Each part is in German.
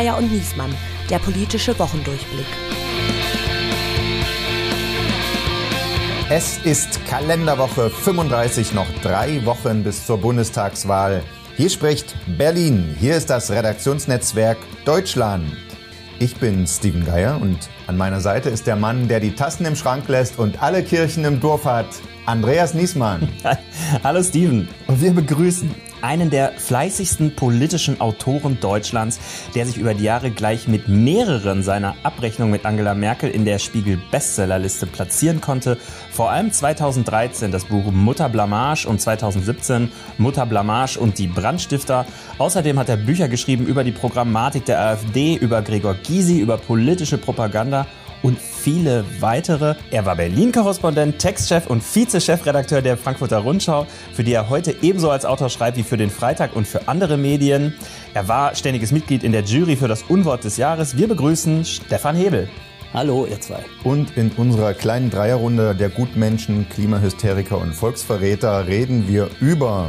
Geier und Niesmann, der politische Wochendurchblick. Es ist Kalenderwoche 35, noch drei Wochen bis zur Bundestagswahl. Hier spricht Berlin. Hier ist das Redaktionsnetzwerk Deutschland. Ich bin Steven Geier und an meiner Seite ist der Mann, der die Tassen im Schrank lässt und alle Kirchen im Dorf hat, Andreas Niesmann. Hallo Steven. Und wir begrüßen einen der fleißigsten politischen Autoren Deutschlands, der sich über die Jahre gleich mit mehreren seiner Abrechnungen mit Angela Merkel in der Spiegel Bestsellerliste platzieren konnte. Vor allem 2013 das Buch Mutter Blamage und 2017 Mutter Blamage und die Brandstifter. Außerdem hat er Bücher geschrieben über die Programmatik der AfD, über Gregor Gysi, über politische Propaganda und viele weitere. Er war Berlin-Korrespondent, Textchef und Vize-Chefredakteur der Frankfurter Rundschau, für die er heute ebenso als Autor schreibt wie für den Freitag und für andere Medien. Er war ständiges Mitglied in der Jury für das Unwort des Jahres. Wir begrüßen Stefan Hebel. Hallo, ihr zwei. Und in unserer kleinen Dreierrunde der Gutmenschen, Klimahysteriker und Volksverräter reden wir über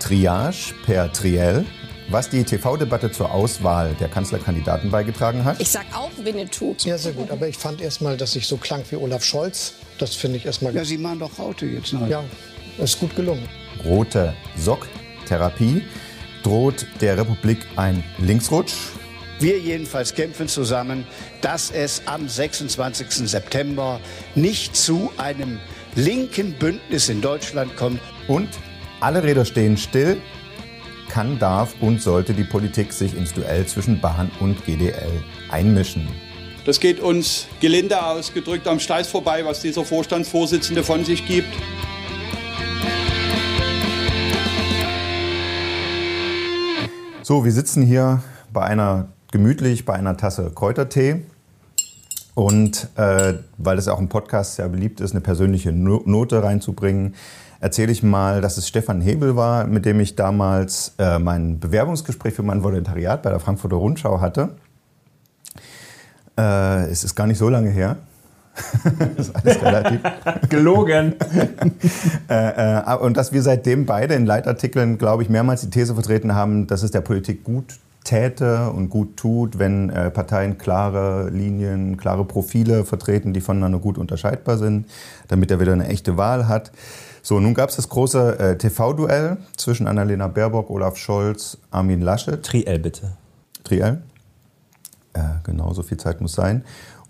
Triage per Triell, was die TV-Debatte zur Auswahl der Kanzlerkandidaten beigetragen hat. Ich sag auch Winnetou. Ja, sehr gut. Aber ich fand erstmal, dass ich so klang wie Olaf Scholz. Das finde ich erstmal. Ja, Sie machen doch Raute jetzt neu. Ja, ist gut gelungen. Rote Sock-Therapie. Droht der Republik ein Linksrutsch? Wir jedenfalls kämpfen zusammen, dass es am 26. September nicht zu einem linken Bündnis in Deutschland kommt. Und alle Räder stehen still kann, darf und sollte die Politik sich ins Duell zwischen Bahn und GDL einmischen. Das geht uns gelinde ausgedrückt am Steiß vorbei, was dieser Vorstandsvorsitzende von sich gibt. So, wir sitzen hier bei einer gemütlich bei einer Tasse Kräutertee. Und äh, weil es auch im Podcast sehr beliebt ist, eine persönliche Note reinzubringen, erzähle ich mal, dass es Stefan Hebel war, mit dem ich damals äh, mein Bewerbungsgespräch für mein Volontariat bei der Frankfurter Rundschau hatte. Äh, es ist gar nicht so lange her. das ist alles relativ. Gelogen. äh, äh, und dass wir seitdem beide in Leitartikeln, glaube ich, mehrmals die These vertreten haben, dass es der Politik gut täte und gut tut, wenn äh, Parteien klare Linien, klare Profile vertreten, die voneinander gut unterscheidbar sind, damit er wieder eine echte Wahl hat. So, nun gab es das große äh, TV-Duell zwischen Annalena Baerbock, Olaf Scholz, Armin Laschet. Triell bitte. Triell. Äh, genau, so viel Zeit muss sein.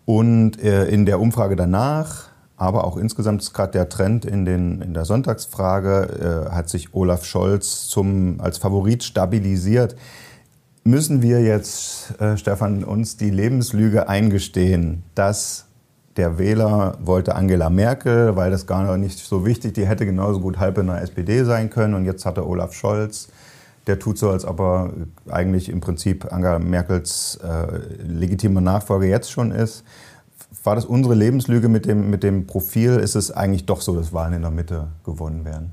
Und äh, in der Umfrage danach, aber auch insgesamt ist gerade der Trend in, den, in der Sonntagsfrage, äh, hat sich Olaf Scholz zum, als Favorit stabilisiert. Müssen wir jetzt, äh, Stefan, uns die Lebenslüge eingestehen, dass der Wähler wollte Angela Merkel, weil das gar nicht so wichtig, die hätte genauso gut halb in der SPD sein können. Und jetzt hat er Olaf Scholz, der tut so, als ob er eigentlich im Prinzip Angela Merkels äh, legitimer Nachfolger jetzt schon ist. War das unsere Lebenslüge mit dem, mit dem Profil? Ist es eigentlich doch so, dass Wahlen in der Mitte gewonnen werden?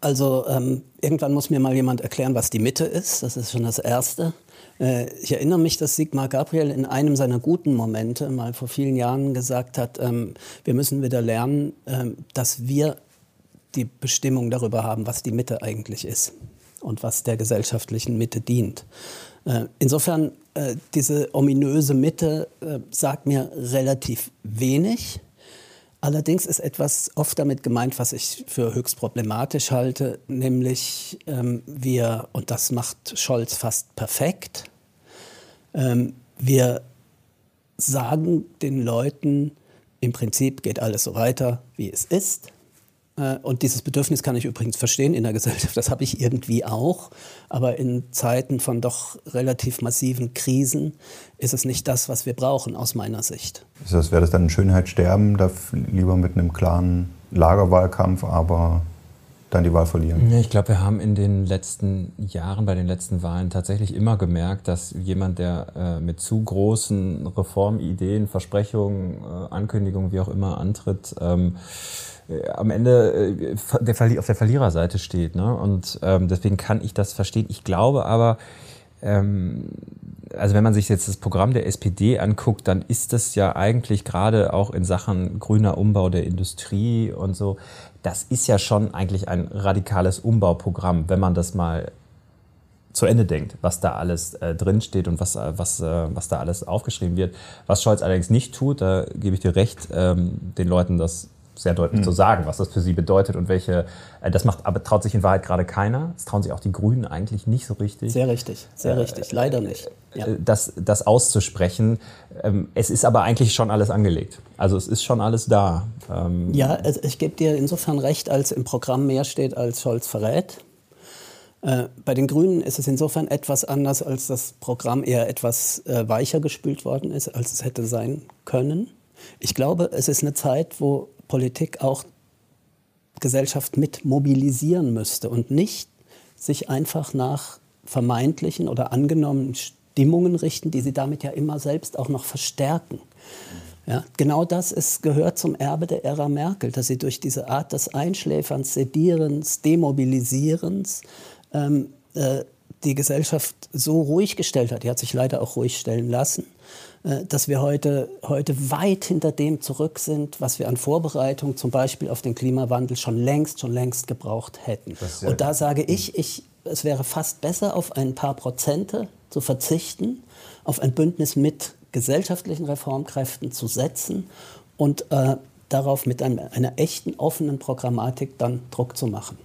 Also ähm, irgendwann muss mir mal jemand erklären, was die Mitte ist. Das ist schon das Erste. Äh, ich erinnere mich, dass Sigmar Gabriel in einem seiner guten Momente mal vor vielen Jahren gesagt hat, ähm, wir müssen wieder lernen, ähm, dass wir die Bestimmung darüber haben, was die Mitte eigentlich ist und was der gesellschaftlichen Mitte dient. Äh, insofern, äh, diese ominöse Mitte sagt mir relativ wenig. Allerdings ist etwas oft damit gemeint, was ich für höchst problematisch halte, nämlich ähm, wir, und das macht Scholz fast perfekt, ähm, wir sagen den Leuten, im Prinzip geht alles so weiter, wie es ist. Äh, und dieses Bedürfnis kann ich übrigens verstehen in der Gesellschaft, das habe ich irgendwie auch. Aber in Zeiten von doch relativ massiven Krisen ist es nicht das, was wir brauchen, aus meiner Sicht. Das wäre das dann ein Schönheitssterben, da lieber mit einem klaren Lagerwahlkampf, aber dann die Wahl verlieren. Ich glaube, wir haben in den letzten Jahren, bei den letzten Wahlen tatsächlich immer gemerkt, dass jemand, der äh, mit zu großen Reformideen, Versprechungen, äh, Ankündigungen, wie auch immer antritt, ähm, äh, am Ende äh, der, auf der Verliererseite steht. Ne? Und ähm, deswegen kann ich das verstehen. Ich glaube aber, ähm, also wenn man sich jetzt das Programm der SPD anguckt, dann ist das ja eigentlich gerade auch in Sachen grüner Umbau der Industrie und so, das ist ja schon eigentlich ein radikales Umbauprogramm, wenn man das mal zu Ende denkt, was da alles äh, drinsteht und was, äh, was, äh, was da alles aufgeschrieben wird. Was Scholz allerdings nicht tut, da gebe ich dir recht, ähm, den Leuten das sehr deutlich mhm. zu sagen, was das für sie bedeutet und welche. Äh, das macht, aber traut sich in Wahrheit gerade keiner. Das trauen sich auch die Grünen eigentlich nicht so richtig. Sehr richtig, sehr äh, richtig. Leider nicht. Ja. Äh, das, das auszusprechen. Ähm, es ist aber eigentlich schon alles angelegt. Also es ist schon alles da. Ähm ja, also ich gebe dir insofern recht, als im Programm mehr steht, als Scholz verrät. Äh, bei den Grünen ist es insofern etwas anders, als das Programm eher etwas äh, weicher gespült worden ist, als es hätte sein können. Ich glaube, es ist eine Zeit, wo Politik auch Gesellschaft mit mobilisieren müsste und nicht sich einfach nach vermeintlichen oder angenommenen Stimmungen richten, die sie damit ja immer selbst auch noch verstärken. Ja, genau das ist, gehört zum Erbe der Ära Merkel, dass sie durch diese Art des Einschläferns, Sedierens, Demobilisierens ähm, äh, die Gesellschaft so ruhig gestellt hat. Die hat sich leider auch ruhig stellen lassen. Äh, dass wir heute, heute weit hinter dem zurück sind, was wir an Vorbereitung zum Beispiel auf den Klimawandel schon längst, schon längst gebraucht hätten. Und da sage ich, ich, es wäre fast besser, auf ein paar Prozente zu verzichten, auf ein Bündnis mit gesellschaftlichen Reformkräften zu setzen und äh, darauf mit einem, einer echten offenen Programmatik dann Druck zu machen.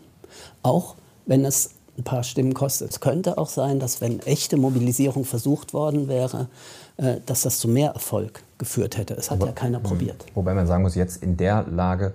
Auch wenn es ein paar Stimmen kostet. Es könnte auch sein, dass wenn echte Mobilisierung versucht worden wäre, äh, dass das zu mehr Erfolg geführt hätte. Es hat Aber, ja keiner hm. probiert. Wobei man sagen muss, jetzt in der Lage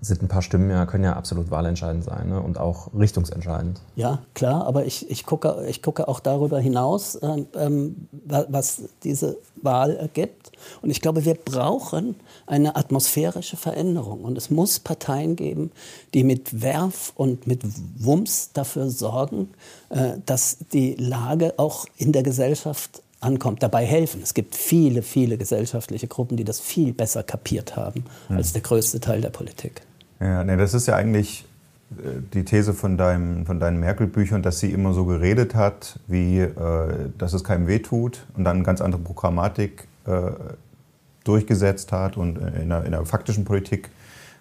sind ein paar Stimmen ja, können ja absolut wahlentscheidend sein ne? und auch richtungsentscheidend. Ja, klar, aber ich, ich, gucke, ich gucke auch darüber hinaus, ähm, ähm was diese Wahl ergibt. Und ich glaube, wir brauchen eine atmosphärische Veränderung. Und es muss Parteien geben, die mit Werf und mit Wumms dafür sorgen, äh, dass die Lage auch in der Gesellschaft ankommt, dabei helfen. Es gibt viele, viele gesellschaftliche Gruppen, die das viel besser kapiert haben hm. als der größte Teil der Politik. Ja, nee, das ist ja eigentlich äh, die These von, deinem, von deinen Merkel-Büchern, dass sie immer so geredet hat, wie, äh, dass es keinem wehtut und dann eine ganz andere Programmatik äh, durchgesetzt hat und in der, in der, faktischen Politik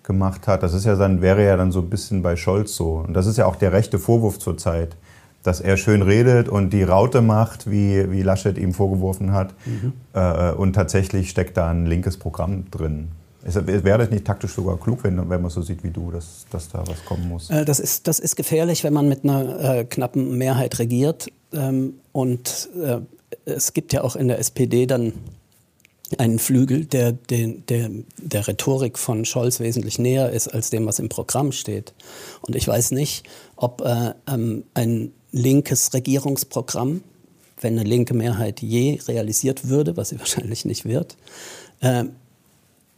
gemacht hat. Das ist ja dann, wäre ja dann so ein bisschen bei Scholz so. Und das ist ja auch der rechte Vorwurf zurzeit, dass er schön redet und die Raute macht, wie, wie Laschet ihm vorgeworfen hat. Mhm. Äh, und tatsächlich steckt da ein linkes Programm drin. Wäre das nicht taktisch sogar klug, wenn, wenn man so sieht wie du, dass, dass da was kommen muss? Äh, das, ist, das ist gefährlich, wenn man mit einer äh, knappen Mehrheit regiert. Ähm, und äh, es gibt ja auch in der SPD dann einen Flügel, der, der, der der Rhetorik von Scholz wesentlich näher ist als dem, was im Programm steht. Und ich weiß nicht, ob äh, ähm, ein linkes Regierungsprogramm, wenn eine linke Mehrheit je realisiert würde, was sie wahrscheinlich nicht wird, äh,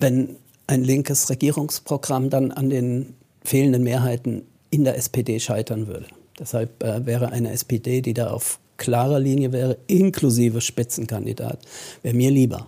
wenn ein linkes Regierungsprogramm dann an den fehlenden Mehrheiten in der SPD scheitern würde. Deshalb äh, wäre eine SPD, die da auf klarer Linie wäre, inklusive Spitzenkandidat, wäre mir lieber.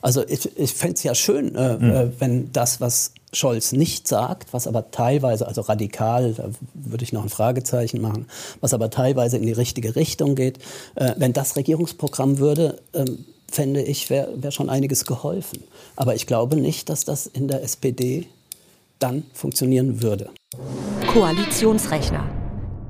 Also ich, ich fände es ja schön, äh, mhm. wenn das, was Scholz nicht sagt, was aber teilweise, also radikal, da würde ich noch ein Fragezeichen machen, was aber teilweise in die richtige Richtung geht, äh, wenn das Regierungsprogramm würde, ähm, fände ich, wäre wär schon einiges geholfen. Aber ich glaube nicht, dass das in der SPD dann funktionieren würde. Koalitionsrechner.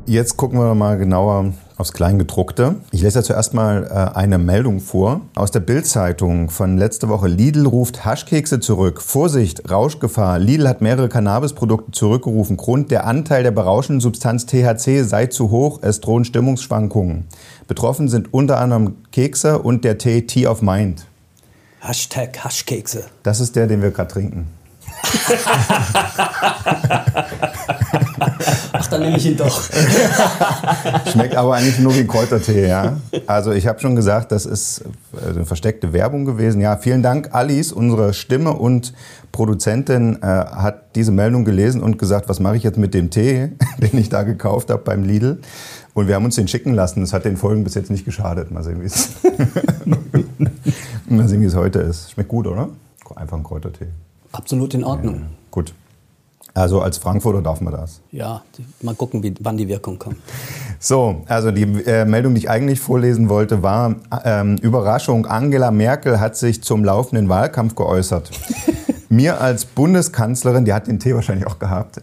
Jetzt gucken wir mal genauer aufs Kleingedruckte. Ich lese ja zuerst mal äh, eine Meldung vor aus der Bild-Zeitung von letzte Woche. Lidl ruft Haschkekse zurück. Vorsicht, Rauschgefahr. Lidl hat mehrere Cannabisprodukte zurückgerufen. Grund, der Anteil der berauschenden Substanz THC sei zu hoch. Es drohen Stimmungsschwankungen. Betroffen sind unter anderem Kekse und der Tee Tea of Mind. Hashtag Haschkekse. Das ist der, den wir gerade trinken. Ach, dann nehme ich ihn doch. Schmeckt aber eigentlich nur wie Kräutertee, ja. Also ich habe schon gesagt, das ist äh, eine versteckte Werbung gewesen. Ja, vielen Dank, Alice, unsere Stimme und Produzentin äh, hat diese Meldung gelesen und gesagt, was mache ich jetzt mit dem Tee, den ich da gekauft habe beim Lidl. Und wir haben uns den schicken lassen. Das hat den Folgen bis jetzt nicht geschadet. Mal sehen, wie es, Mal sehen, wie es heute ist. Schmeckt gut, oder? Einfach ein Kräutertee. Absolut in Ordnung. Ja, gut. Also als Frankfurter darf man das. Ja, mal gucken, wie, wann die Wirkung kommt. So, also die äh, Meldung, die ich eigentlich vorlesen wollte, war ähm, Überraschung. Angela Merkel hat sich zum laufenden Wahlkampf geäußert. mir als Bundeskanzlerin, die hat den Tee wahrscheinlich auch gehabt,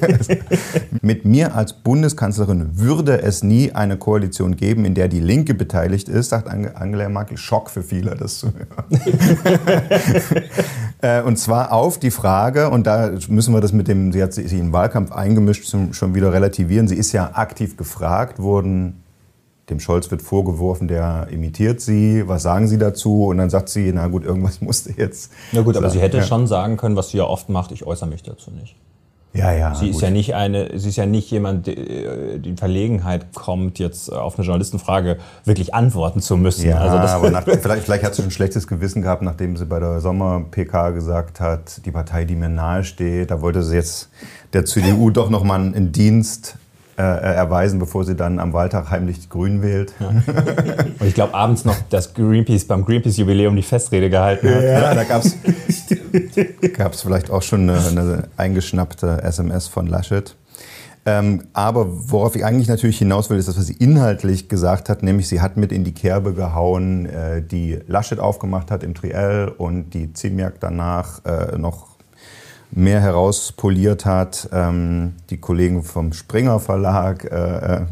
mit mir als Bundeskanzlerin würde es nie eine Koalition geben, in der die Linke beteiligt ist, sagt Angela Merkel. Schock für viele, das zu hören. Äh, und zwar auf die Frage, und da müssen wir das mit dem, sie hat sich in den Wahlkampf eingemischt, schon wieder relativieren. Sie ist ja aktiv gefragt worden, dem Scholz wird vorgeworfen, der imitiert sie. Was sagen Sie dazu? Und dann sagt sie, na gut, irgendwas musste jetzt. Na gut, aber sie hätte ja. schon sagen können, was sie ja oft macht, ich äußere mich dazu nicht. Ja, ja. Sie gut. ist ja nicht eine, sie ist ja nicht jemand, die in Verlegenheit kommt, jetzt auf eine Journalistenfrage wirklich antworten zu müssen. Ja, also aber nach, vielleicht, vielleicht hat sie ein schlechtes Gewissen gehabt, nachdem sie bei der Sommer-PK gesagt hat, die Partei, die mir nahe steht, da wollte sie jetzt der CDU doch nochmal einen Dienst äh, erweisen, bevor sie dann am Wahltag heimlich grün wählt. Ja. Und ich glaube abends noch, dass Greenpeace beim Greenpeace-Jubiläum die Festrede gehalten hat. Ja, da gab es vielleicht auch schon eine, eine eingeschnappte SMS von Laschet. Ähm, aber worauf ich eigentlich natürlich hinaus will, ist das, was sie inhaltlich gesagt hat, nämlich sie hat mit in die Kerbe gehauen, äh, die Laschet aufgemacht hat im Triell und die Ziemiak danach äh, noch mehr herauspoliert hat. Ähm, die Kollegen vom Springer Verlag äh, äh,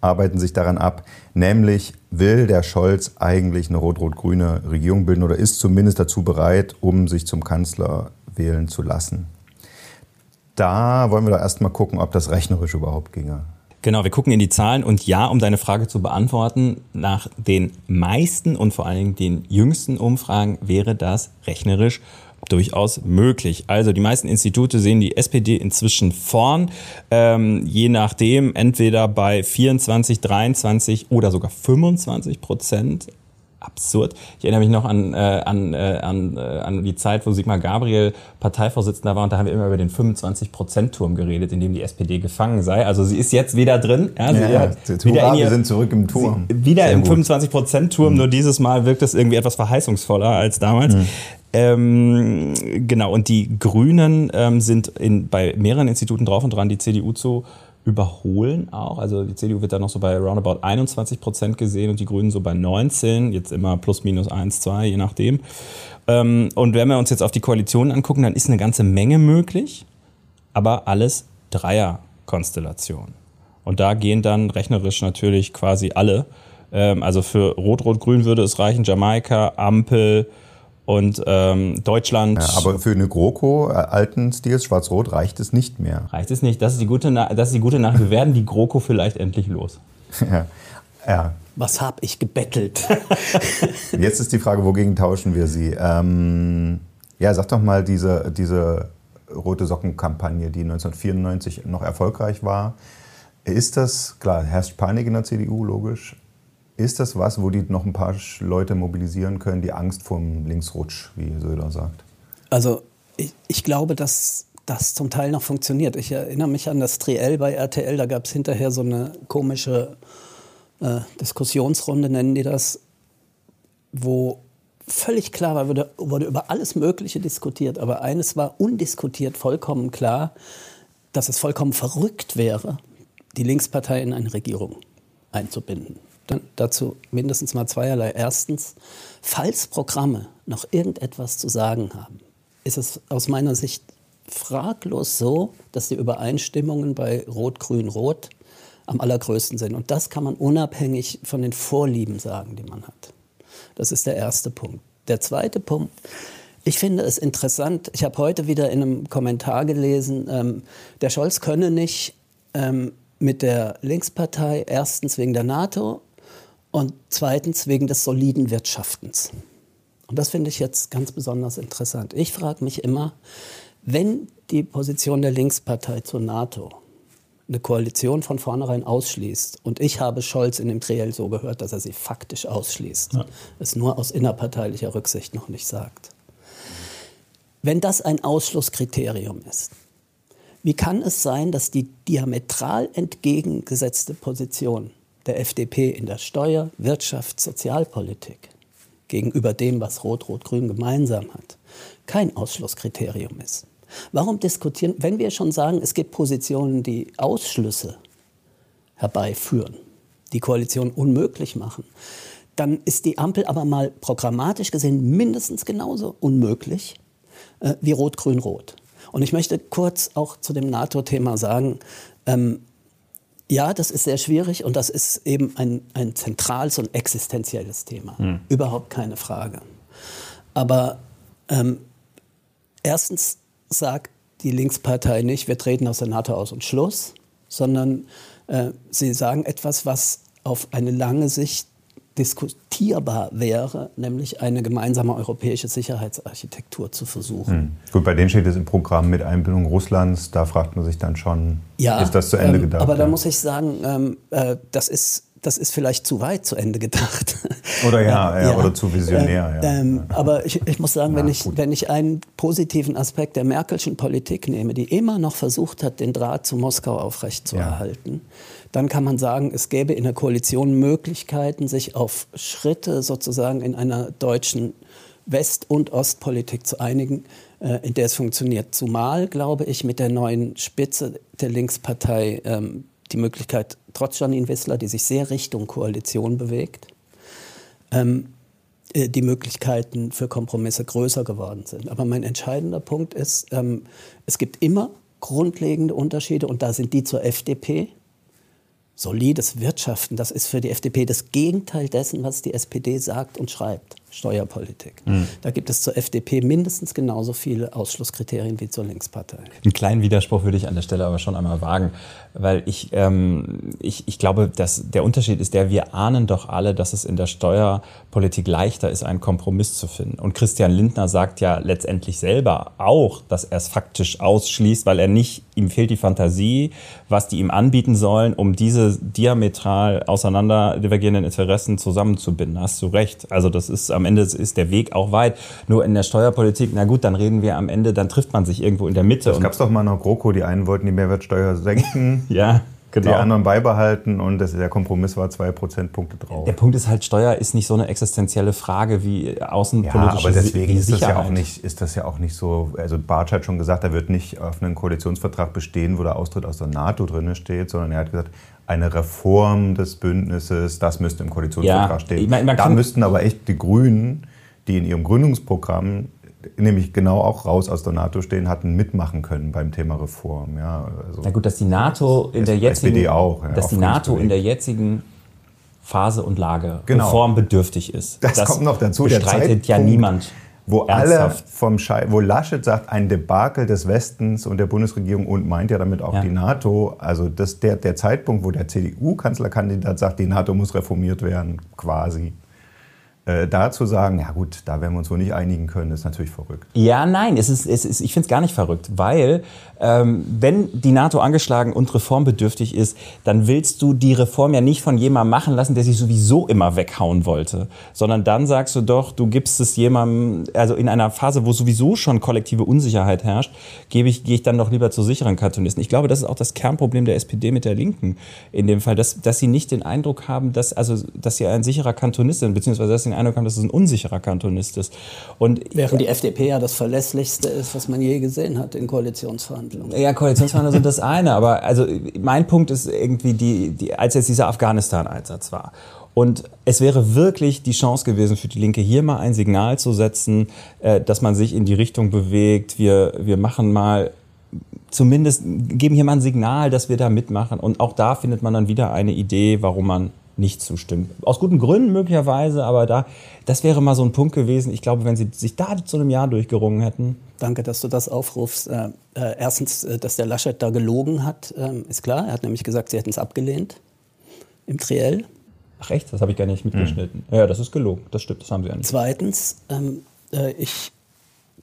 arbeiten sich daran ab. Nämlich will der Scholz eigentlich eine rot-rot-grüne Regierung bilden oder ist zumindest dazu bereit, um sich zum Kanzler wählen zu lassen. Da wollen wir doch erstmal gucken, ob das rechnerisch überhaupt ginge. Genau, wir gucken in die Zahlen und ja, um deine Frage zu beantworten, nach den meisten und vor allen Dingen den jüngsten Umfragen wäre das rechnerisch durchaus möglich. Also die meisten Institute sehen die SPD inzwischen vorn, ähm, je nachdem entweder bei 24, 23 oder sogar 25 Prozent. Absurd. Ich erinnere mich noch an, äh, an, äh, an, äh, an die Zeit, wo Sigmar Gabriel Parteivorsitzender war und da haben wir immer über den 25-Prozent-Turm geredet, in dem die SPD gefangen sei. Also sie ist jetzt wieder drin. Ja, sie ja, hat wieder in ihr, wir sind zurück im Turm. Wieder Sehr im 25-Prozent-Turm, mhm. nur dieses Mal wirkt es irgendwie etwas verheißungsvoller als damals. Mhm. Ähm, genau, und die Grünen ähm, sind in, bei mehreren Instituten drauf und dran, die CDU zu überholen auch. Also die CDU wird da noch so bei roundabout 21 Prozent gesehen und die Grünen so bei 19, jetzt immer plus minus 1, 2, je nachdem. Ähm, und wenn wir uns jetzt auf die Koalition angucken, dann ist eine ganze Menge möglich, aber alles Dreierkonstellation. Und da gehen dann rechnerisch natürlich quasi alle. Ähm, also für Rot-Rot-Grün würde es reichen, Jamaika, Ampel, und ähm, Deutschland. Ja, aber für eine GroKo äh, alten Stils Schwarz-Rot reicht es nicht mehr. Reicht es nicht. Das ist die gute, Na das ist die gute Nachricht. Wir werden die GroKo vielleicht endlich los. ja. ja. Was habe ich gebettelt? Jetzt ist die Frage, wogegen tauschen wir sie? Ähm, ja, sag doch mal diese, diese rote Socken-Kampagne, die 1994 noch erfolgreich war. Ist das, klar, herrscht Panik in der CDU, logisch. Ist das was, wo die noch ein paar Leute mobilisieren können, die Angst vor dem Linksrutsch, wie Söder sagt? Also ich, ich glaube, dass das zum Teil noch funktioniert. Ich erinnere mich an das Triell bei RTL, da gab es hinterher so eine komische äh, Diskussionsrunde, nennen die das, wo völlig klar war, wurde, wurde über alles Mögliche diskutiert, aber eines war undiskutiert vollkommen klar, dass es vollkommen verrückt wäre, die Linkspartei in eine Regierung einzubinden dann dazu mindestens mal zweierlei. Erstens, falls Programme noch irgendetwas zu sagen haben, ist es aus meiner Sicht fraglos so, dass die Übereinstimmungen bei Rot, Grün, Rot am allergrößten sind. Und das kann man unabhängig von den Vorlieben sagen, die man hat. Das ist der erste Punkt. Der zweite Punkt, ich finde es interessant, ich habe heute wieder in einem Kommentar gelesen, ähm, der Scholz könne nicht ähm, mit der Linkspartei erstens wegen der NATO und zweitens wegen des soliden Wirtschaftens. Und das finde ich jetzt ganz besonders interessant. Ich frage mich immer, wenn die Position der Linkspartei zur NATO eine Koalition von vornherein ausschließt, und ich habe Scholz in dem Triell so gehört, dass er sie faktisch ausschließt, ja. es nur aus innerparteilicher Rücksicht noch nicht sagt. Wenn das ein Ausschlusskriterium ist, wie kann es sein, dass die diametral entgegengesetzte Position der FDP in der Steuer-, Wirtschafts-, Sozialpolitik gegenüber dem, was Rot-Rot-Grün gemeinsam hat, kein Ausschlusskriterium ist. Warum diskutieren, wenn wir schon sagen, es gibt Positionen, die Ausschlüsse herbeiführen, die Koalition unmöglich machen, dann ist die Ampel aber mal programmatisch gesehen mindestens genauso unmöglich äh, wie Rot-Grün-Rot. Und ich möchte kurz auch zu dem NATO-Thema sagen, ähm, ja, das ist sehr schwierig und das ist eben ein, ein zentrales und existenzielles Thema. Mhm. Überhaupt keine Frage. Aber ähm, erstens sagt die Linkspartei nicht, wir treten aus der NATO aus und Schluss, sondern äh, sie sagen etwas, was auf eine lange Sicht diskutierbar wäre, nämlich eine gemeinsame europäische Sicherheitsarchitektur zu versuchen. Hm. Gut, bei denen steht es im Programm mit Einbindung Russlands. Da fragt man sich dann schon, ja, ist das zu Ende ähm, gedacht? Aber ja. da muss ich sagen, ähm, äh, das ist das ist vielleicht zu weit zu Ende gedacht. Oder ja, ja, ja. oder zu visionär. Ja. Ähm, aber ich, ich, muss sagen, wenn, ich, wenn ich einen positiven Aspekt der Merkelschen Politik nehme, die immer noch versucht hat, den Draht zu Moskau aufrechtzuerhalten, dann kann man sagen, es gäbe in der Koalition Möglichkeiten, sich auf Schritte sozusagen in einer deutschen West- und Ostpolitik zu einigen, äh, in der es funktioniert. Zumal, glaube ich, mit der neuen Spitze der Linkspartei ähm, die Möglichkeit, trotz Janine Wissler, die sich sehr Richtung Koalition bewegt, ähm, äh, die Möglichkeiten für Kompromisse größer geworden sind. Aber mein entscheidender Punkt ist, ähm, es gibt immer grundlegende Unterschiede und da sind die zur FDP. Solides Wirtschaften, das ist für die FDP das Gegenteil dessen, was die SPD sagt und schreibt. Steuerpolitik. Mhm. Da gibt es zur FDP mindestens genauso viele Ausschlusskriterien wie zur Linkspartei. Einen kleinen Widerspruch würde ich an der Stelle aber schon einmal wagen, weil ich, ähm, ich, ich glaube, dass der Unterschied ist der, wir ahnen doch alle, dass es in der Steuerpolitik leichter ist, einen Kompromiss zu finden. Und Christian Lindner sagt ja letztendlich selber auch, dass er es faktisch ausschließt, weil er nicht, ihm fehlt die Fantasie, was die ihm anbieten sollen, um diese diametral auseinander divergierenden Interessen zusammenzubinden. Hast du recht. Also das ist am am Ende ist der Weg auch weit. Nur in der Steuerpolitik, na gut, dann reden wir am Ende, dann trifft man sich irgendwo in der Mitte. Es gab doch mal noch GroKo, die einen wollten die Mehrwertsteuer senken. ja. Genau. Die anderen beibehalten und das, der Kompromiss war zwei Prozentpunkte drauf. Der Punkt ist halt, Steuer ist nicht so eine existenzielle Frage wie außenpolitische Ja, aber deswegen ist das, ja auch nicht, ist das ja auch nicht so, also Bartsch hat schon gesagt, er wird nicht auf einen Koalitionsvertrag bestehen, wo der Austritt aus der NATO drin steht, sondern er hat gesagt, eine Reform des Bündnisses, das müsste im Koalitionsvertrag ja, stehen. Ich mein, da müssten aber echt die Grünen, die in ihrem Gründungsprogramm nämlich genau auch raus aus der NATO stehen, hatten mitmachen können beim Thema Reform. Ja, also Na gut, dass die NATO in der jetzigen, auch, ja, dass die NATO in der jetzigen Phase und Lage genau. reformbedürftig ist. Das, das kommt noch dazu. Bestreitet ja niemand. Wo ernsthaft. alle vom Schei wo Laschet sagt, ein Debakel des Westens und der Bundesregierung und meint ja damit auch ja. die NATO. Also das, der, der Zeitpunkt, wo der CDU-Kanzlerkandidat sagt, die NATO muss reformiert werden, quasi. Äh, da zu sagen, ja gut, da werden wir uns wohl nicht einigen können, ist natürlich verrückt. Ja, nein, es ist, es ist, ich finde es gar nicht verrückt, weil ähm, wenn die NATO angeschlagen und reformbedürftig ist, dann willst du die Reform ja nicht von jemandem machen lassen, der sich sowieso immer weghauen wollte, sondern dann sagst du doch, du gibst es jemandem, also in einer Phase, wo sowieso schon kollektive Unsicherheit herrscht, gebe ich, gehe ich dann doch lieber zu sicheren Kantonisten. Ich glaube, das ist auch das Kernproblem der SPD mit der Linken in dem Fall, dass, dass sie nicht den Eindruck haben, dass, also, dass sie ein sicherer Kantonist sind, beziehungsweise dass sie den Eindruck haben, dass es ein unsicherer Kantonist ist. Und Während die FDP ja das Verlässlichste ist, was man je gesehen hat in Koalitionsverhandlungen. Ja, Koalitionsverhandlungen sind das eine, aber also mein Punkt ist irgendwie, die, die, als jetzt dieser Afghanistan-Einsatz war. Und es wäre wirklich die Chance gewesen für die Linke, hier mal ein Signal zu setzen, äh, dass man sich in die Richtung bewegt. Wir, wir machen mal zumindest, geben hier mal ein Signal, dass wir da mitmachen. Und auch da findet man dann wieder eine Idee, warum man nicht zustimmt. Aus guten Gründen möglicherweise, aber da, das wäre mal so ein Punkt gewesen. Ich glaube, wenn sie sich da zu einem Jahr durchgerungen hätten. Danke, dass du das aufrufst. Äh, äh, erstens, äh, dass der Laschet da gelogen hat, äh, ist klar. Er hat nämlich gesagt, sie hätten es abgelehnt im Triell. Ach echt? Das habe ich gar nicht mitgeschnitten. Mhm. Ja, das ist gelogen. Das stimmt, das haben sie ja nicht. Zweitens, ähm, äh, ich,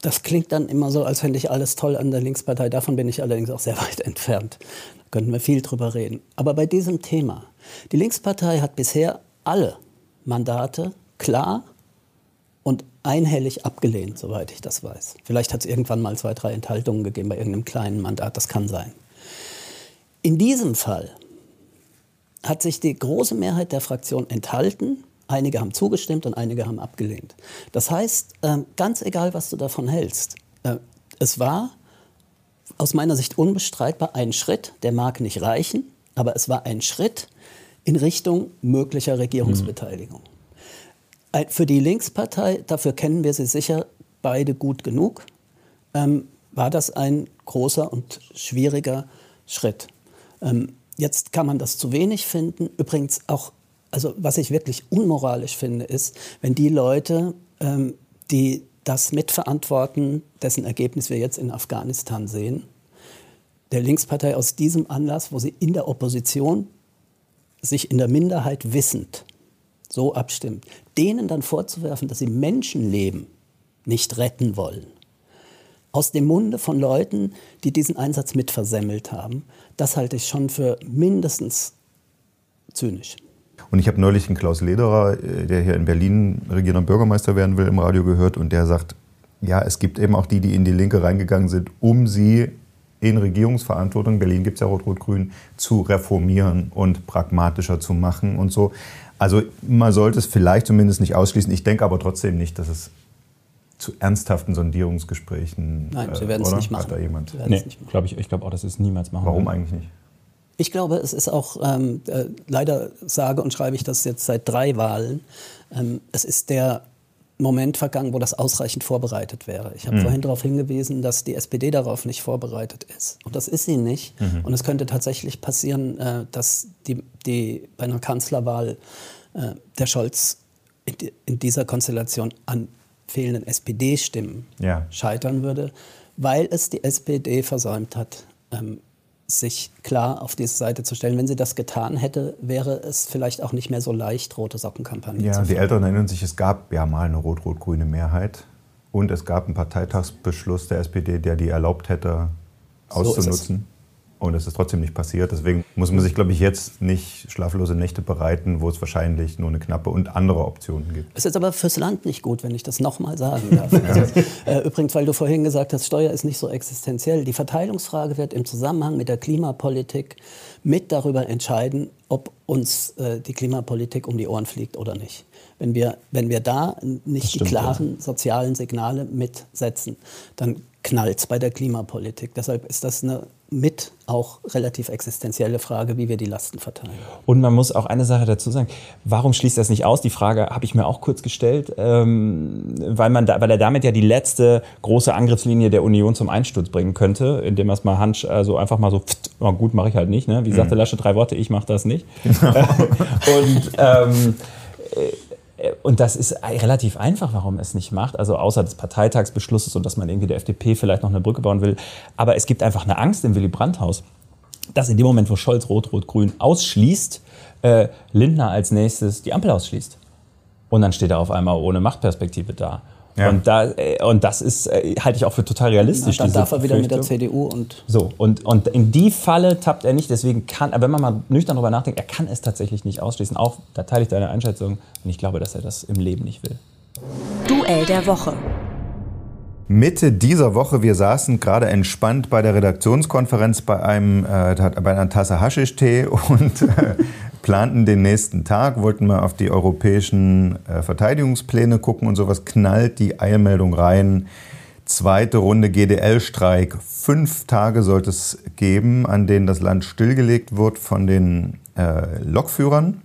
das klingt dann immer so, als fände ich alles toll an der Linkspartei. Davon bin ich allerdings auch sehr weit entfernt. Da könnten wir viel drüber reden. Aber bei diesem Thema, die Linkspartei hat bisher alle Mandate klar und einhellig abgelehnt, soweit ich das weiß. Vielleicht hat es irgendwann mal zwei, drei Enthaltungen gegeben bei irgendeinem kleinen Mandat, das kann sein. In diesem Fall hat sich die große Mehrheit der Fraktion enthalten. Einige haben zugestimmt und einige haben abgelehnt. Das heißt, ähm, ganz egal, was du davon hältst, äh, es war aus meiner Sicht unbestreitbar ein Schritt, der mag nicht reichen, aber es war ein Schritt, in Richtung möglicher Regierungsbeteiligung. Mhm. Für die Linkspartei, dafür kennen wir sie sicher beide gut genug, ähm, war das ein großer und schwieriger Schritt. Ähm, jetzt kann man das zu wenig finden. Übrigens auch, also was ich wirklich unmoralisch finde, ist, wenn die Leute, ähm, die das mitverantworten, dessen Ergebnis wir jetzt in Afghanistan sehen, der Linkspartei aus diesem Anlass, wo sie in der Opposition sich in der Minderheit wissend so abstimmt, denen dann vorzuwerfen, dass sie Menschenleben nicht retten wollen, aus dem Munde von Leuten, die diesen Einsatz mitversemmelt haben, das halte ich schon für mindestens zynisch. Und ich habe neulich einen Klaus Lederer, äh, der hier in Berlin regierender Bürgermeister werden will, im Radio gehört und der sagt, ja, es gibt eben auch die, die in die Linke reingegangen sind, um sie in Regierungsverantwortung, Berlin gibt es ja Rot-Rot-Grün, zu reformieren und pragmatischer zu machen und so. Also man sollte es vielleicht zumindest nicht ausschließen. Ich denke aber trotzdem nicht, dass es zu ernsthaften Sondierungsgesprächen. Nein, sie werden es nicht machen. Hat da jemand? Nee, glaube ich, ich glaube auch, dass es niemals machen Warum eigentlich nicht? Ich glaube, es ist auch, ähm, äh, leider sage und schreibe ich das jetzt seit drei Wahlen, ähm, es ist der Moment vergangen, wo das ausreichend vorbereitet wäre. Ich habe mhm. vorhin darauf hingewiesen, dass die SPD darauf nicht vorbereitet ist. Und das ist sie nicht. Mhm. Und es könnte tatsächlich passieren, äh, dass die, die bei einer Kanzlerwahl äh, der Scholz in, die, in, dieser Konstellation an fehlenden SPD-Stimmen ja. scheitern würde, weil es die SPD versäumt hat, ähm, sich klar auf diese Seite zu stellen. Wenn sie das getan hätte, wäre es vielleicht auch nicht mehr so leicht, rote Sockenkampagne ja, zu Ja, die Älteren erinnern sich, es gab ja mal eine rot-rot-grüne Mehrheit. Und es gab einen Parteitagsbeschluss der SPD, der die erlaubt hätte, auszunutzen. So und es ist trotzdem nicht passiert. Deswegen muss man sich, glaube ich, jetzt nicht schlaflose Nächte bereiten, wo es wahrscheinlich nur eine knappe und andere Optionen gibt. Es ist aber fürs Land nicht gut, wenn ich das nochmal sagen darf. also, äh, übrigens, weil du vorhin gesagt hast, Steuer ist nicht so existenziell. Die Verteilungsfrage wird im Zusammenhang mit der Klimapolitik mit darüber entscheiden, ob uns äh, die Klimapolitik um die Ohren fliegt oder nicht. Wenn wir, wenn wir da nicht die klaren ja. sozialen Signale mitsetzen, dann knallt es bei der Klimapolitik. Deshalb ist das eine mit auch relativ existenzielle Frage, wie wir die Lasten verteilen. Und man muss auch eine Sache dazu sagen, warum schließt das nicht aus? Die Frage habe ich mir auch kurz gestellt, ähm, weil, man da, weil er damit ja die letzte große Angriffslinie der Union zum Einsturz bringen könnte, indem er es mal Hand, also einfach mal so, pft, oh gut, mache ich halt nicht. Ne? Wie sagte mhm. Lasche drei Worte, ich mache das nicht. Genau. Und ähm, äh, äh, und das ist relativ einfach, warum es nicht macht. Also außer des Parteitagsbeschlusses und dass man irgendwie der FDP vielleicht noch eine Brücke bauen will. Aber es gibt einfach eine Angst im Willy Brandt-Haus, dass in dem Moment, wo Scholz Rot-Rot-Grün ausschließt, äh, Lindner als nächstes die Ampel ausschließt. Und dann steht er auf einmal ohne Machtperspektive da. Ja. Und, da, äh, und das ist, äh, halte ich auch für total realistisch. Ja, dann darf er wieder mit der CDU und. So, und, und in die Falle tappt er nicht. Deswegen kann, wenn man mal nüchtern darüber nachdenkt, er kann es tatsächlich nicht ausschließen. Auch da teile ich deine Einschätzung. Und ich glaube, dass er das im Leben nicht will. Duell der Woche. Mitte dieser Woche, wir saßen gerade entspannt bei der Redaktionskonferenz bei, einem, äh, bei einer Tasse Haschisch-Tee und äh, planten den nächsten Tag, wollten mal auf die europäischen äh, Verteidigungspläne gucken und sowas knallt die Eilmeldung rein. Zweite Runde GDL-Streik. Fünf Tage sollte es geben, an denen das Land stillgelegt wird von den äh, Lokführern,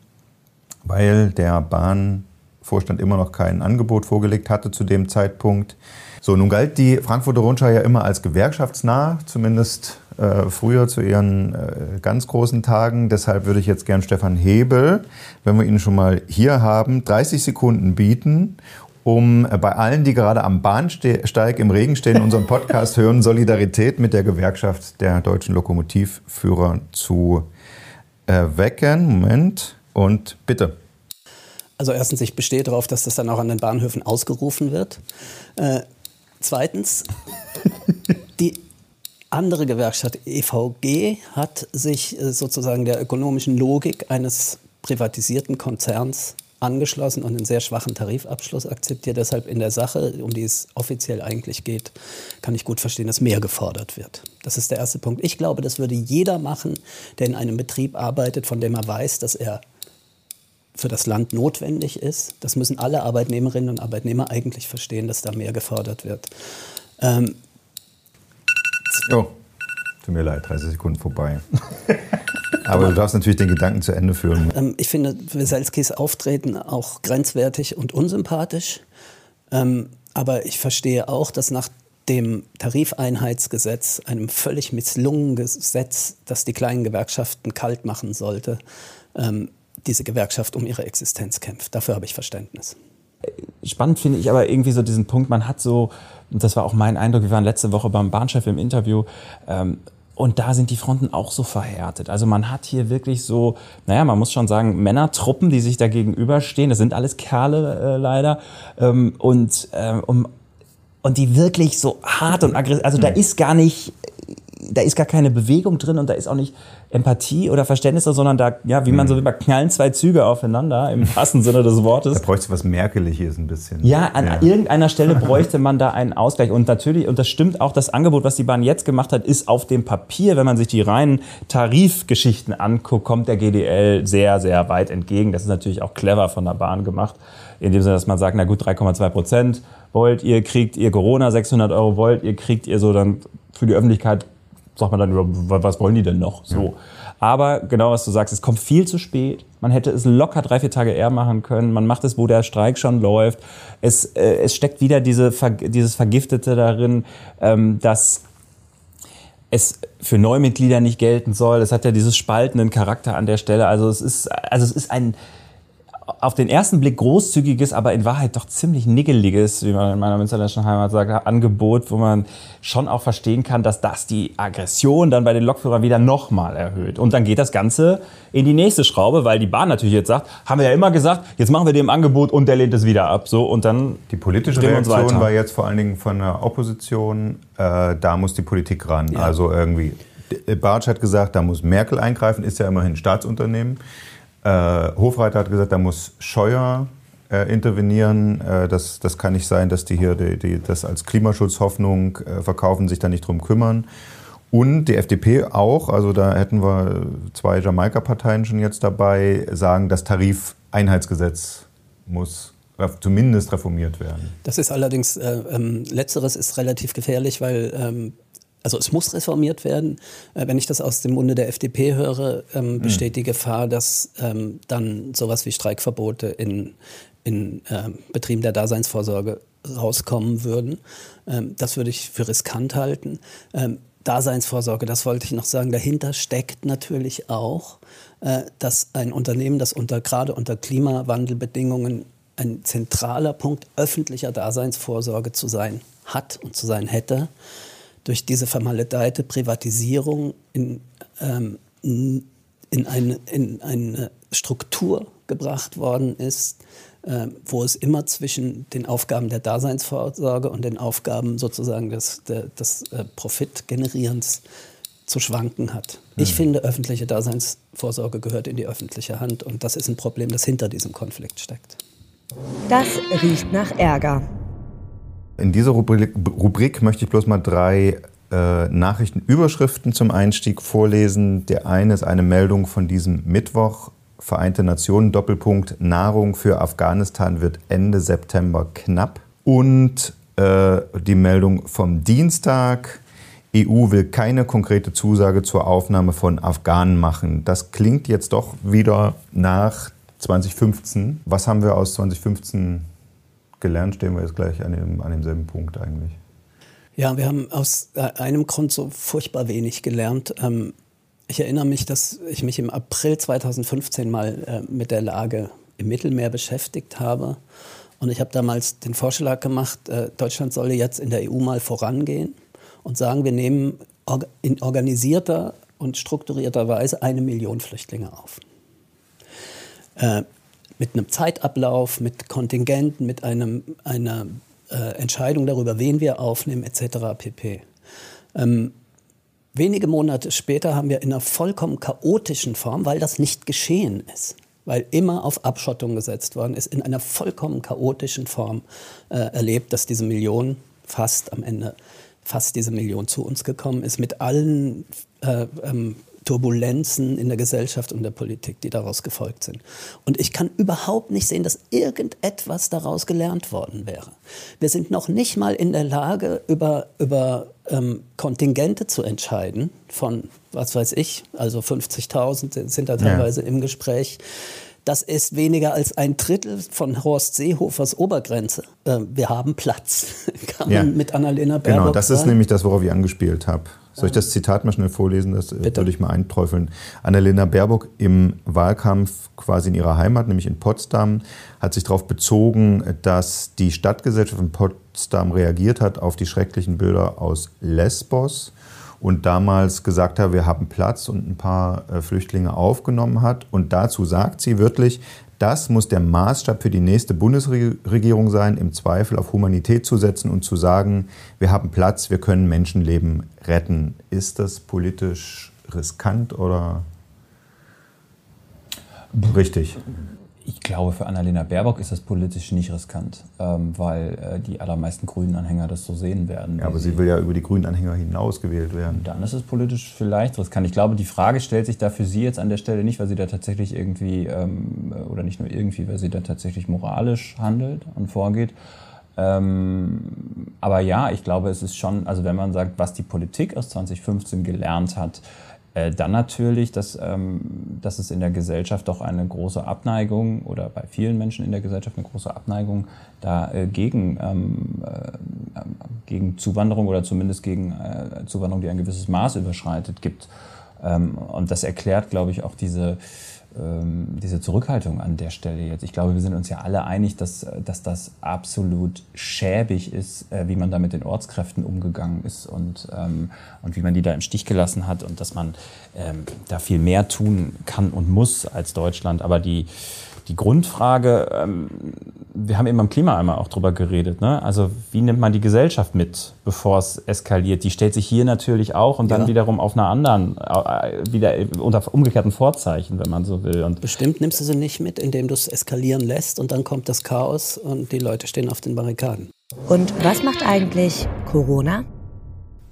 weil der Bahnvorstand immer noch kein Angebot vorgelegt hatte zu dem Zeitpunkt. So, nun galt die Frankfurter Rundschau ja immer als gewerkschaftsnah, zumindest äh, früher zu ihren äh, ganz großen Tagen. Deshalb würde ich jetzt gern Stefan Hebel, wenn wir ihn schon mal hier haben, 30 Sekunden bieten, um äh, bei allen, die gerade am Bahnsteig im Regen stehen, unseren Podcast hören, Solidarität mit der Gewerkschaft der deutschen Lokomotivführer zu wecken. Moment und bitte. Also erstens, ich bestehe darauf, dass das dann auch an den Bahnhöfen ausgerufen wird. Äh, zweitens, die andere Gewerkschaft EVG hat sich äh, sozusagen der ökonomischen Logik eines privatisierten Konzerns angeschlossen und einen sehr schwachen Tarifabschluss akzeptiert. Deshalb in der Sache, um die es offiziell eigentlich geht, kann ich gut verstehen, dass mehr gefordert wird. Das ist der erste Punkt. Ich glaube, das würde jeder machen, der in einem Betrieb arbeitet, von dem er weiß, dass er für das Land notwendig ist. Das müssen alle Arbeitnehmerinnen und Arbeitnehmer eigentlich verstehen, dass da mehr gefordert wird. Ähm, Oh, tut mir leid, 30 Sekunden vorbei. Aber du darfst natürlich den Gedanken zu Ende führen. Ähm, ich finde Weselskis Auftreten auch grenzwertig und unsympathisch. Ähm, aber ich verstehe auch, dass nach dem Tarifeinheitsgesetz, einem völlig misslungenen Gesetz, das die kleinen Gewerkschaften kalt machen sollte, ähm, diese Gewerkschaft um ihre Existenz kämpft. Dafür habe ich Verständnis. Spannend finde ich aber irgendwie so diesen Punkt, man hat so, und das war auch mein Eindruck, wir waren letzte Woche beim Bahnchef im Interview, ähm, und da sind die Fronten auch so verhärtet. Also man hat hier wirklich so, naja, man muss schon sagen, Männertruppen, die sich da gegenüberstehen. Das sind alles Kerle äh, leider. Ähm, und, äh, um, und die wirklich so hart und aggressiv, also da ist gar nicht, da ist gar keine Bewegung drin und da ist auch nicht Empathie oder Verständnis, sondern da, ja, wie man so will, knallen zwei Züge aufeinander, im wahrsten Sinne des Wortes. Da bräuchte was Merkeliges ein bisschen. Ja, an ja. irgendeiner Stelle bräuchte man da einen Ausgleich. Und natürlich, und das stimmt auch, das Angebot, was die Bahn jetzt gemacht hat, ist auf dem Papier, wenn man sich die reinen Tarifgeschichten anguckt, kommt der GDL sehr, sehr weit entgegen. Das ist natürlich auch clever von der Bahn gemacht. In dem Sinne, dass man sagt, na gut, 3,2 Prozent wollt ihr, kriegt ihr Corona, 600 Euro wollt ihr, kriegt ihr so dann für die Öffentlichkeit sagt man dann, was wollen die denn noch? So. Ja. Aber genau was du sagst, es kommt viel zu spät. Man hätte es locker drei, vier Tage eher machen können. Man macht es, wo der Streik schon läuft. Es, äh, es steckt wieder diese, dieses Vergiftete darin, ähm, dass es für Neumitglieder nicht gelten soll. Es hat ja dieses spaltenden Charakter an der Stelle. Also es ist, also es ist ein, auf den ersten Blick großzügiges, aber in Wahrheit doch ziemlich niggeliges, wie man in meiner münsterländischen Heimat sagt, Angebot, wo man schon auch verstehen kann, dass das die Aggression dann bei den Lokführern wieder nochmal erhöht. Und dann geht das Ganze in die nächste Schraube, weil die Bahn natürlich jetzt sagt, haben wir ja immer gesagt, jetzt machen wir dem Angebot und der lehnt es wieder ab. So, und dann die politische Reaktion war jetzt vor allen Dingen von der Opposition, äh, da muss die Politik ran. Ja. Also irgendwie, Bartsch hat gesagt, da muss Merkel eingreifen, ist ja immerhin Staatsunternehmen. Äh, Hofreiter hat gesagt, da muss Scheuer äh, intervenieren. Äh, das, das kann nicht sein, dass die hier die, die, das als Klimaschutzhoffnung äh, verkaufen, sich da nicht drum kümmern. Und die FDP auch, also da hätten wir zwei Jamaika-Parteien schon jetzt dabei, sagen, das Tarifeinheitsgesetz muss zumindest reformiert werden. Das ist allerdings, äh, ähm, letzteres ist relativ gefährlich, weil ähm, also es muss reformiert werden. Äh, wenn ich das aus dem Munde der FDP höre, ähm, hm. besteht die Gefahr, dass ähm, dann sowas wie Streikverbote in, in ähm, Betrieben der Daseinsvorsorge rauskommen würden. Das würde ich für riskant halten. Daseinsvorsorge, das wollte ich noch sagen, dahinter steckt natürlich auch, äh, dass ein Unternehmen, das unter, gerade unter Klimawandelbedingungen ein zentraler Punkt öffentlicher Daseinsvorsorge zu sein hat und zu sein hätte, durch diese vermaledeite Privatisierung in, ähm, in, eine, in eine Struktur gebracht worden ist, äh, wo es immer zwischen den Aufgaben der Daseinsvorsorge und den Aufgaben sozusagen des, des äh, Profitgenerierens zu schwanken hat. Ich mhm. finde, öffentliche Daseinsvorsorge gehört in die öffentliche Hand und das ist ein Problem, das hinter diesem Konflikt steckt. Das riecht nach Ärger. In dieser Rubrik, Rubrik möchte ich bloß mal drei äh, Nachrichtenüberschriften zum Einstieg vorlesen. Der eine ist eine Meldung von diesem Mittwoch. Vereinte Nationen, Doppelpunkt, Nahrung für Afghanistan wird Ende September knapp. Und äh, die Meldung vom Dienstag. EU will keine konkrete Zusage zur Aufnahme von Afghanen machen. Das klingt jetzt doch wieder nach 2015. Was haben wir aus 2015 gelernt, stehen wir jetzt gleich an, dem, an demselben Punkt eigentlich. Ja, wir haben aus äh, einem Grund so furchtbar wenig gelernt. Ähm, ich erinnere mich, dass ich mich im April 2015 mal äh, mit der Lage im Mittelmeer beschäftigt habe. Und ich habe damals den Vorschlag gemacht, äh, Deutschland solle jetzt in der EU mal vorangehen und sagen, wir nehmen in organisierter und strukturierter Weise eine Million Flüchtlinge auf mit einem Zeitablauf, mit Kontingenten, mit einem, einer äh, Entscheidung darüber, wen wir aufnehmen, etc. pp. Ähm, wenige Monate später haben wir in einer vollkommen chaotischen Form, weil das nicht geschehen ist, weil immer auf Abschottung gesetzt worden ist, in einer vollkommen chaotischen Form äh, erlebt, dass diese Million fast am Ende fast diese Million zu uns gekommen ist, mit allen äh, ähm, Turbulenzen in der Gesellschaft und der Politik, die daraus gefolgt sind. Und ich kann überhaupt nicht sehen, dass irgendetwas daraus gelernt worden wäre. Wir sind noch nicht mal in der Lage, über, über ähm, Kontingente zu entscheiden von, was weiß ich, also 50.000 sind, da teilweise ja. im Gespräch das ist weniger als ein Drittel von Horst Seehofers Obergrenze. Äh, wir haben Platz, kann Ja. man mit Annalena Baerbock Genau, das ist sagen. nämlich das, worauf ich angespielt habe. Soll ich das Zitat mal schnell vorlesen? Das äh, Bitte. würde ich mal einträufeln. Annalena Baerbock im Wahlkampf quasi in ihrer Heimat, nämlich in Potsdam, hat sich darauf bezogen, dass die Stadtgesellschaft in Potsdam reagiert hat auf die schrecklichen Bilder aus Lesbos und damals gesagt hat, wir haben Platz und ein paar äh, Flüchtlinge aufgenommen hat. Und dazu sagt sie wörtlich, das muss der Maßstab für die nächste Bundesregierung sein, im Zweifel auf Humanität zu setzen und zu sagen, wir haben Platz, wir können Menschenleben retten. Ist das politisch riskant oder richtig? Ich glaube, für Annalena Baerbock ist das politisch nicht riskant, ähm, weil äh, die allermeisten Grünen-Anhänger das so sehen werden. Ja, aber sie will ja über die Grünen-Anhänger hinaus gewählt werden. Dann ist es politisch vielleicht riskant. Ich glaube, die Frage stellt sich da für Sie jetzt an der Stelle nicht, weil sie da tatsächlich irgendwie, ähm, oder nicht nur irgendwie, weil sie da tatsächlich moralisch handelt und vorgeht. Ähm, aber ja, ich glaube, es ist schon, also wenn man sagt, was die Politik aus 2015 gelernt hat, äh, dann natürlich, dass, ähm, dass es in der Gesellschaft doch eine große Abneigung oder bei vielen Menschen in der Gesellschaft eine große Abneigung da äh, gegen, ähm, äh, gegen Zuwanderung oder zumindest gegen äh, Zuwanderung, die ein gewisses Maß überschreitet, gibt. Ähm, und das erklärt, glaube ich, auch diese, diese Zurückhaltung an der Stelle jetzt. Ich glaube, wir sind uns ja alle einig, dass, dass das absolut schäbig ist, äh, wie man da mit den Ortskräften umgegangen ist und, ähm, und wie man die da im Stich gelassen hat und dass man ähm, da viel mehr tun kann und muss als Deutschland. Aber die, die Grundfrage, ähm, wir haben eben beim Klima einmal auch drüber geredet, ne? also wie nimmt man die Gesellschaft mit, bevor es eskaliert? Die stellt sich hier natürlich auch und dann Ja. wiederum auf einer anderen, äh, wieder unter umgekehrten Vorzeichen, wenn man so will. Und Bestimmt nimmst du sie nicht mit, indem du es eskalieren lässt und dann kommt das Chaos und die Leute stehen auf den Barrikaden. Und was macht eigentlich Corona?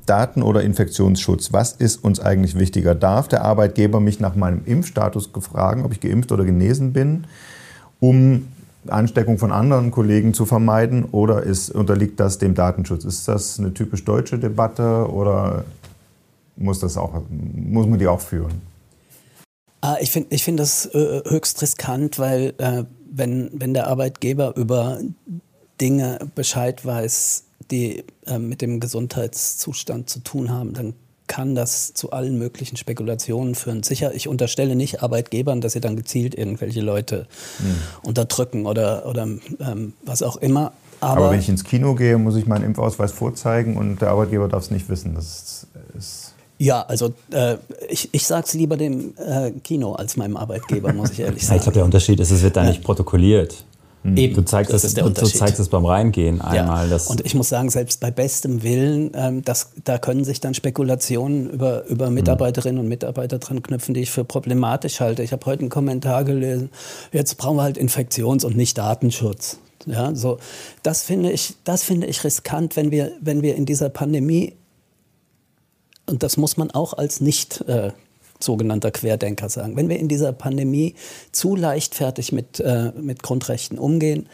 Daten- oder Infektionsschutz, was ist uns eigentlich wichtiger? Darf der Arbeitgeber mich nach meinem Impfstatus fragen, ob ich geimpft oder genesen bin, um Ansteckung von anderen Kollegen zu vermeiden oder ist, unterliegt das dem Datenschutz? Ist das eine typisch deutsche Debatte oder muss, das auch, muss man die auch führen? Ah, ich finde ich find das äh, höchst riskant, weil äh, wenn, wenn der Arbeitgeber über Dinge Bescheid weiß, die äh, mit dem Gesundheitszustand zu tun haben, dann kann das zu allen möglichen Spekulationen führen. Sicher, ich unterstelle nicht Arbeitgebern, dass sie dann gezielt irgendwelche Leute unterdrücken oder, oder ähm, was auch immer. Aber, Aber, wenn ich ins Kino gehe, muss ich meinen Impfausweis vorzeigen und der Arbeitgeber darf es nicht wissen. Das ist ja, also äh, ich, ich sage es lieber dem äh, Kino als meinem Arbeitgeber, muss ich ehrlich sagen. ich glaube, der Unterschied ist, es wird da nicht protokolliert. Eben, Du zeigst das es, du, zeigst es beim Reingehen einmal. Ja. Und ich muss sagen, selbst bei bestem Willen, ähm, das, da können sich dann Spekulationen über, über Mitarbeiterinnen und Mitarbeiter dran knüpfen, die ich für problematisch halte. Ich habe heute einen Kommentar gelesen, jetzt brauchen wir halt Infektions- und nicht Datenschutz. Ja, so, das finde ich, das finde ich riskant, wenn wir, wenn wir in dieser Pandemie, und das muss man auch als nicht äh, sogenannter Querdenker sagen, wenn wir in dieser Pandemie zu leichtfertig mit, äh, mit Grundrechten umgehen,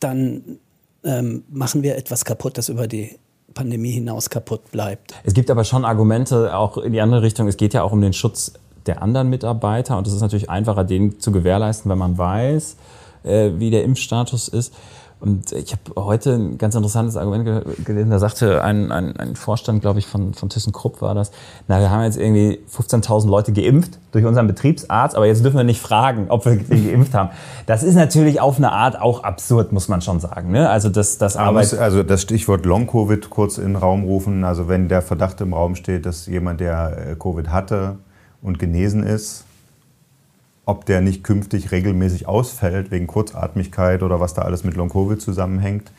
dann ähm, machen wir etwas kaputt, das über die Pandemie hinaus kaputt bleibt. Es gibt aber schon Argumente auch in die andere Richtung. Es geht ja auch um den Schutz der anderen Mitarbeiter und es ist natürlich einfacher, den zu gewährleisten, wenn man weiß, äh, wie der Impfstatus ist. Und ich habe heute ein ganz interessantes Argument ge gelesen. Da sagte ein, ein, ein Vorstand, glaube ich, von, von ThyssenKrupp war das, na, wir haben jetzt irgendwie 15.000 Leute geimpft durch unseren Betriebsarzt, aber jetzt dürfen wir nicht fragen, ob wir die geimpft haben. Das ist natürlich auf eine Art auch absurd, muss man schon sagen. Ne? Also das, das Arbeit also das Stichwort Long-Covid kurz in den Raum rufen. Also wenn der Verdacht im Raum steht, dass jemand, der äh, Covid hatte und genesen ist, ob der nicht künftig regelmäßig ausfällt wegen Kurzatmigkeit oder was da alles mit Long-Covid zusammenhängt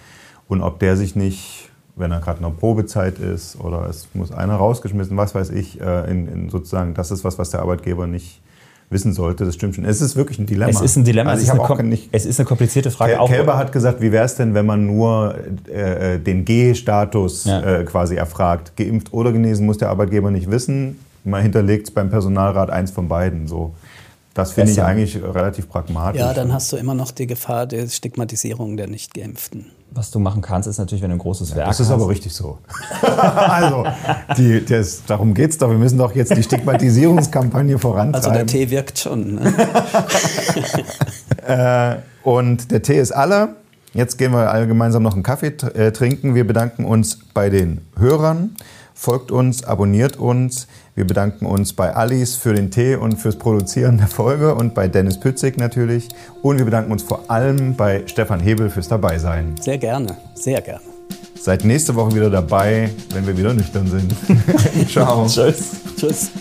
und ob der sich nicht, wenn er gerade in der Probezeit ist oder es muss einer rausgeschmissen, was weiß ich, äh, in, in sozusagen, das ist was, was der Arbeitgeber nicht wissen sollte. Das stimmt schon. Es ist wirklich ein Dilemma. es ist ein Dilemma, Also es, ich ist eine, habe auch nicht, es ist eine komplizierte Frage. Kel auch, Kelber hat gesagt, wie wäre es denn, wenn man nur äh, äh, den G-Status Ja. äh, quasi erfragt? Geimpft oder genesen muss der Arbeitgeber nicht wissen. Man hinterlegt es beim Personalrat eins von beiden. So. Das finde ich eigentlich relativ pragmatisch. Ja, dann hast du immer noch die Gefahr der Stigmatisierung der Nicht-Geimpften. was du machen kannst, ist natürlich, wenn du ein großes ja, Werk hast. Das ist aber richtig so. also, die, das, darum geht es doch. Wir müssen doch jetzt die Stigmatisierungskampagne vorantreiben. Also der Tee wirkt schon. Ne? äh, und der Tee ist alle. Jetzt gehen wir alle gemeinsam noch einen Kaffee äh, trinken. Wir bedanken uns bei den Hörern. Folgt uns, abonniert uns. Wir bedanken uns bei Alice für den Tee und fürs Produzieren der Folge und bei Dennis Pützig natürlich. Und wir bedanken uns vor allem bei Stefan Hebel fürs Dabeisein. Sehr gerne, sehr gerne. Seid nächste Woche wieder dabei, wenn wir wieder nüchtern sind. Ciao. Tschüss. Tschüss.